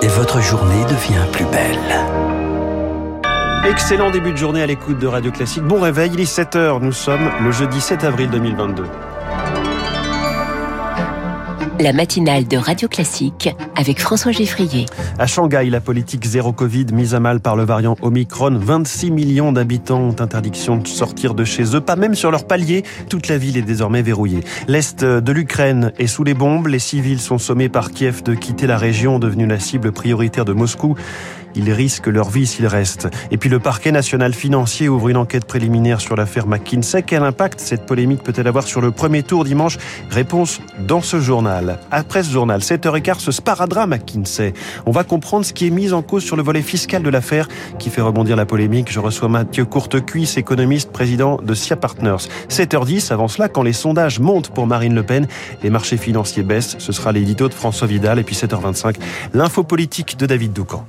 Et votre journée devient plus belle. Excellent début de journée à l'écoute de Radio Classique. Bon réveil, il est 7h. Nous sommes le jeudi 7 avril 2022. La matinale de Radio Classique avec François Geffrier. À Shanghai, la politique zéro Covid mise à mal par le variant Omicron. 26 millions d'habitants ont interdiction de sortir de chez eux, pas même sur leur palier. Toute la ville est désormais verrouillée. L'est de l'Ukraine est sous les bombes. Les civils sont sommés par Kiev de quitter la région devenue la cible prioritaire de Moscou. Ils risquent leur vie s'ils restent. Et puis le parquet national financier ouvre une enquête préliminaire sur l'affaire McKinsey. Quel impact cette polémique peut-elle avoir sur le premier tour dimanche? Réponse dans ce journal. Après ce journal, 7h15, ce sparadrap McKinsey. On va comprendre ce qui est mis en cause sur le volet fiscal de l'affaire qui fait rebondir la polémique. Je reçois Mathieu Courtecuisse, économiste, président de SIA Partners. 7h10, avant cela, quand les sondages montent pour Marine Le Pen, les marchés financiers baissent. Ce sera l'édito de François Vidal. Et puis 7h25, l'info politique de David Doucan.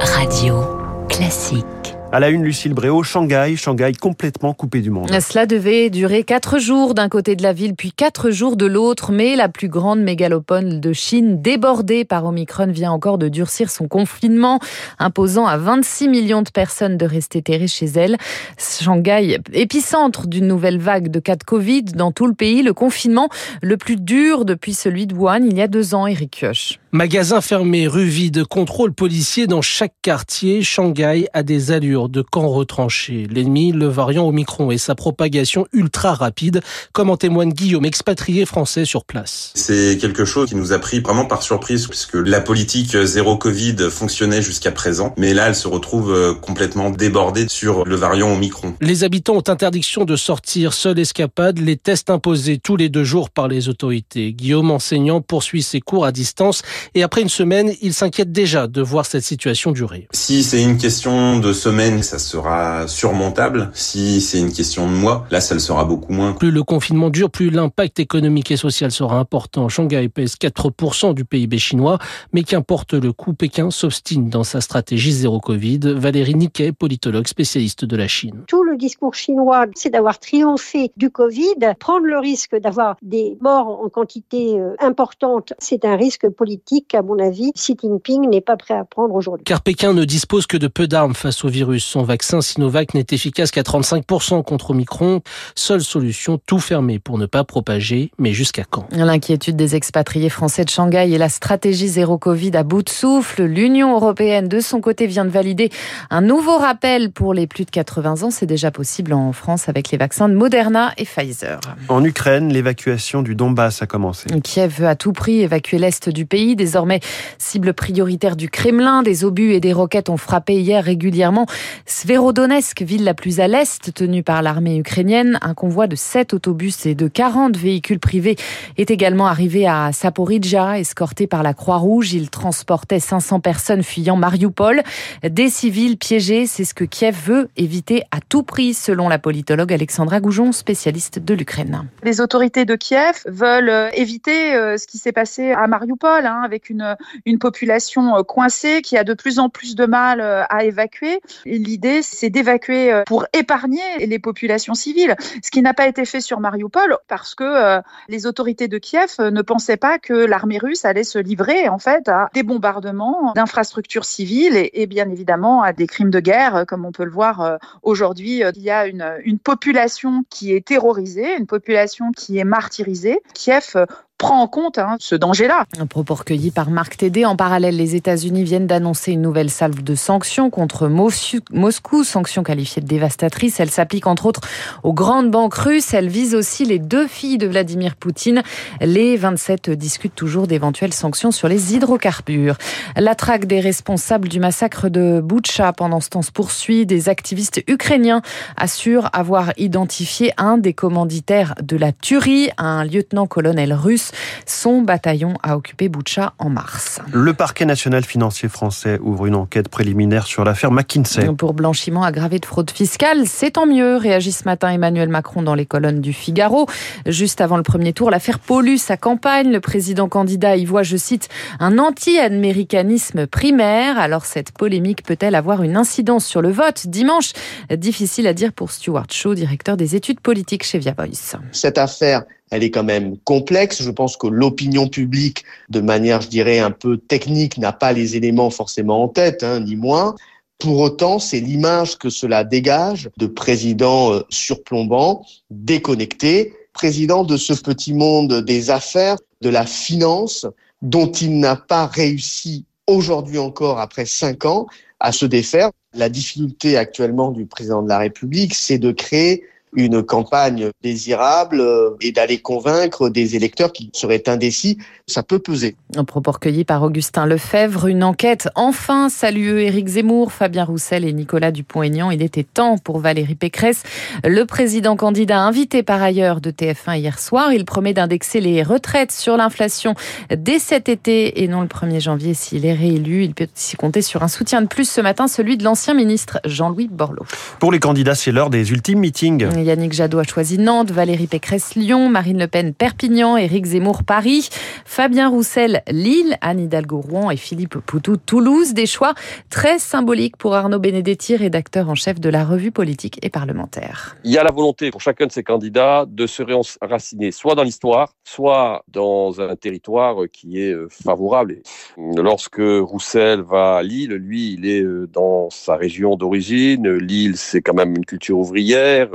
Radio Classique. À la une, Lucille Bréau, Shanghai, Shanghai complètement coupé du monde. Cela devait durer quatre jours d'un côté de la ville, puis quatre jours de l'autre, mais la plus grande mégalopole de Chine, débordée par Omicron, vient encore de durcir son confinement, imposant à 26 millions de personnes de rester terrées chez elle. Shanghai, épicentre d'une nouvelle vague de cas de Covid dans tout le pays, le confinement le plus dur depuis celui de Wuhan il y a deux ans, Eric Kioch. Magasins fermés, rues vides, contrôle policier dans chaque quartier, Shanghai a des allures de camps retranchés. L'ennemi, le variant Omicron et sa propagation ultra rapide, comme en témoigne Guillaume, expatrié français sur place. C'est quelque chose qui nous a pris vraiment par surprise puisque la politique zéro Covid fonctionnait jusqu'à présent, mais là elle se retrouve euh, complètement débordée sur le variant Omicron. Les habitants ont interdiction de sortir, seule escapade, les tests imposés tous les deux jours par les autorités. Guillaume, enseignant, poursuit ses cours à distance et après une semaine, il s'inquiète déjà de voir cette situation durer. Si c'est une question de semaine, ça sera surmontable. Si c'est une question de mois, là, ça le sera beaucoup moins. Plus le confinement dure, plus l'impact économique et social sera important. Shanghai pèse 4% du PIB chinois, mais qu'importe le coût, Pékin s'obstine dans sa stratégie zéro Covid. Valérie Niquet, politologue spécialiste de la Chine. Tout le discours chinois, c'est d'avoir triomphé du Covid. Prendre le risque d'avoir des morts en quantité euh, importante, c'est un risque politique qu'à mon avis, Xi Jinping n'est pas prêt à prendre aujourd'hui. Car Pékin ne dispose que de peu d'armes face au virus. Son vaccin Sinovac n'est efficace qu'à 35% contre Omicron. Seule solution, tout fermer pour ne pas propager. Mais jusqu'à quand? L'inquiétude des expatriés français de Shanghai et la stratégie zéro Covid à bout de souffle. L'Union européenne, de son côté, vient de valider un nouveau rappel pour les plus de 80 ans. C'est déjà possible en France avec les vaccins de Moderna et Pfizer. En Ukraine, l'évacuation du Donbass a commencé. Kiev veut à tout prix évacuer l'est du pays désormais cible prioritaire du Kremlin. Des obus et des roquettes ont frappé hier régulièrement Sverodonetsk, ville la plus à l'est, tenue par l'armée ukrainienne. Un convoi de 7 autobus et de 40 véhicules privés est également arrivé à Saporidja, escorté par la Croix-Rouge. Il transportait 500 personnes fuyant Mariupol. Des civils piégés, c'est ce que Kiev veut éviter à tout prix, selon la politologue Alexandra Goujon, spécialiste de l'Ukraine. Les autorités de Kiev veulent euh, éviter euh, ce qui s'est passé à Mariupol, hein, avec une, population euh, coincée qui a de plus en plus de mal à évacuer. L'idée, c'est d'évacuer euh, pour épargner les populations civiles, ce qui n'a pas été fait sur Mariupol parce que les autorités de Kiev ne pensaient pas que l'armée russe allait se livrer en fait à des bombardements d'infrastructures civiles et, et, bien évidemment à des crimes de guerre, comme on peut le voir aujourd'hui. Il y a une, une population qui est terrorisée, une population qui est martyrisée. Kiev prend en compte hein, ce danger-là. Un propos recueilli par Marc Tédé. En parallèle, les États-Unis viennent d'annoncer une nouvelle salve de sanctions contre Moscou, sanctions qualifiées de dévastatrices. Elles s'appliquent entre autres aux grandes banques russes. Elles visent aussi les deux filles de Vladimir Poutine. Les 27 discutent toujours d'éventuelles sanctions sur les hydrocarbures. La traque des responsables du massacre de Boutcha pendant ce temps se poursuit. Des activistes ukrainiens assurent avoir identifié un des commanditaires de la tuerie, un lieutenant-colonel russe son bataillon a occupé Boucha en mars. Le parquet national financier français ouvre une enquête préliminaire sur l'affaire McKinsey. Pour blanchiment aggravé de fraude fiscale, c'est tant mieux, réagit ce matin Emmanuel Macron dans les colonnes du Figaro. Juste avant le premier tour, l'affaire pollue sa campagne. Le président candidat y voit, je cite, un anti-américanisme primaire. Alors cette polémique peut-elle avoir une incidence sur le vote dimanche? Difficile à dire pour Stuart Shaw, directeur des études politiques chez Via Voice. Cette affaire elle est quand même complexe. Je pense que l'opinion publique, de manière, je dirais, un peu technique, n'a pas les éléments forcément en tête, hein, ni moins. Pour autant, c'est l'image que cela dégage de président euh, surplombant, déconnecté, président de ce petit monde des affaires, de la finance, dont il n'a pas réussi aujourd'hui encore, après cinq ans, à se défaire. La difficulté actuellement du président de la République, c'est de créer une campagne désirable euh, et d'aller convaincre des électeurs qui seraient indécis, ça peut peser. Un propos recueilli par Augustin Lefebvre, une enquête enfin salueux Éric Zemmour, Fabien Roussel et Nicolas Dupont-Aignan. Il était temps pour Valérie Pécresse. Le président candidat invité par ailleurs de TF1 hier soir, il promet d'indexer les retraites sur l'inflation dès cet été et non le 1er janvier s'il est réélu. Il peut aussi compter sur un soutien de plus ce matin, celui de l'ancien ministre Jean-Louis Borloo. Pour les candidats, c'est l'heure des ultimes meetings. Yannick Jadot a choisi Nantes, Valérie Pécresse Lyon, Marine Le Pen Perpignan, Éric Zemmour Paris, Fabien Roussel Lille, Anne Hidalgo Rouen et Philippe Poutou Toulouse. Des choix très symboliques pour Arnaud Benedetti, rédacteur en chef de la revue politique et parlementaire. Il y a la volonté pour chacun de ces candidats de se réenraciner soit dans l'histoire, soit dans un territoire qui est euh, favorable. Lorsque Roussel va à Lille, lui, il est euh, dans sa région d'origine. Lille, c'est quand même une culture ouvrière.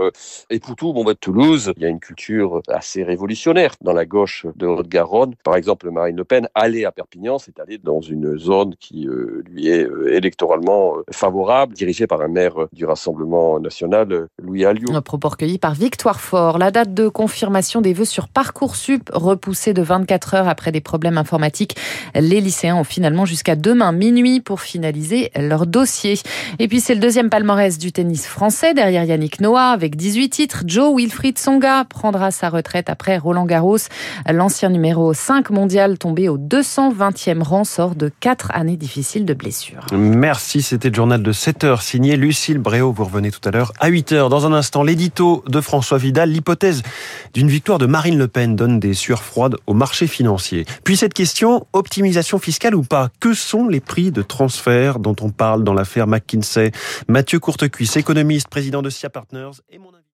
Et Poutou, bon, bah, Toulouse, il y a une culture assez révolutionnaire dans la gauche de Haute-Garonne. Par exemple, Marine Le Pen, aller à Perpignan, c'est aller dans une zone qui euh, lui est euh, électoralement euh, favorable, dirigée par un maire du Rassemblement national, Louis Alliot. Un propos recueilli par Victoire Fort. La date de confirmation des vœux sur Parcoursup repoussée de 24 heures après des problèmes informatiques. Les lycéens ont finalement jusqu'à demain minuit pour finaliser leur dossier. Et puis c'est le deuxième palmarès du tennis français derrière Yannick Noah avec 18 titres. Joe Wilfried Songa prendra sa retraite après Roland Garros. L'ancien numéro 5 mondial tombé au 220e rang sort de 4 années difficiles de blessures. Merci, c'était le journal de 7 heures signé Lucille Bréau. Vous revenez tout à l'heure à 8 heures. Dans un instant, l'édito de François Vidal. L'hypothèse d'une victoire de Marine Le Pen donne des sueurs froides au marché financier. Puis cette question, optimisation fiscale ou pas? Que sont les prix de transfert dont on parle dans l'affaire McKinsey? Mathieu Courtecuisse, économiste, président de SIA Partners et mon